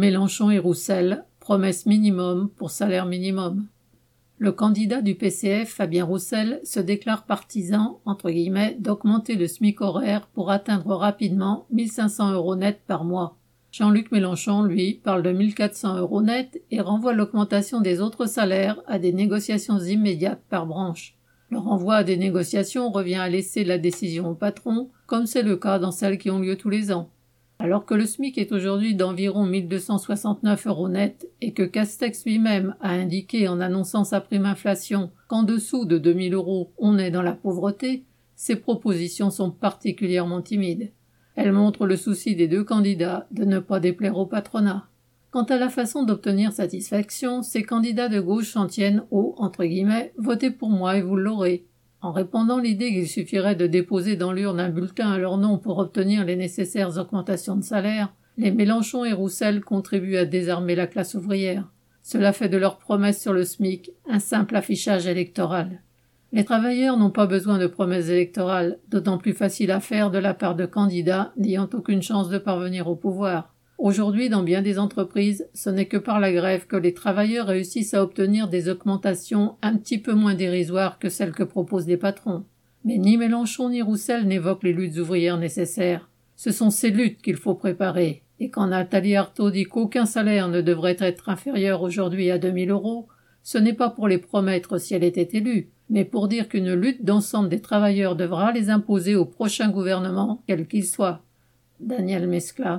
Mélenchon et Roussel, promesse minimum pour salaire minimum. Le candidat du PCF, Fabien Roussel, se déclare partisan, entre guillemets, d'augmenter le SMIC horaire pour atteindre rapidement 1500 euros net par mois. Jean-Luc Mélenchon, lui, parle de 1400 euros net et renvoie l'augmentation des autres salaires à des négociations immédiates par branche. Le renvoi à des négociations revient à laisser la décision au patron, comme c'est le cas dans celles qui ont lieu tous les ans. Alors que le SMIC est aujourd'hui d'environ 1269 euros net et que Castex lui-même a indiqué en annonçant sa prime inflation qu'en dessous de 2000 euros on est dans la pauvreté, ces propositions sont particulièrement timides. Elles montrent le souci des deux candidats de ne pas déplaire au patronat. Quant à la façon d'obtenir satisfaction, ces candidats de gauche s'en tiennent au entre guillemets votez pour moi et vous l'aurez en répandant l'idée qu'il suffirait de déposer dans l'urne un bulletin à leur nom pour obtenir les nécessaires augmentations de salaire, les Mélenchon et Roussel contribuent à désarmer la classe ouvrière. Cela fait de leur promesse sur le SMIC un simple affichage électoral. Les travailleurs n'ont pas besoin de promesses électorales, d'autant plus faciles à faire de la part de candidats n'ayant aucune chance de parvenir au pouvoir. Aujourd'hui, dans bien des entreprises, ce n'est que par la grève que les travailleurs réussissent à obtenir des augmentations un petit peu moins dérisoires que celles que proposent les patrons. Mais ni Mélenchon ni Roussel n'évoquent les luttes ouvrières nécessaires. Ce sont ces luttes qu'il faut préparer. Et quand Nathalie Arthaud dit qu'aucun salaire ne devrait être inférieur aujourd'hui à 2000 euros, ce n'est pas pour les promettre si elle était élue, mais pour dire qu'une lutte d'ensemble des travailleurs devra les imposer au prochain gouvernement, quel qu'il soit. Daniel Mescla.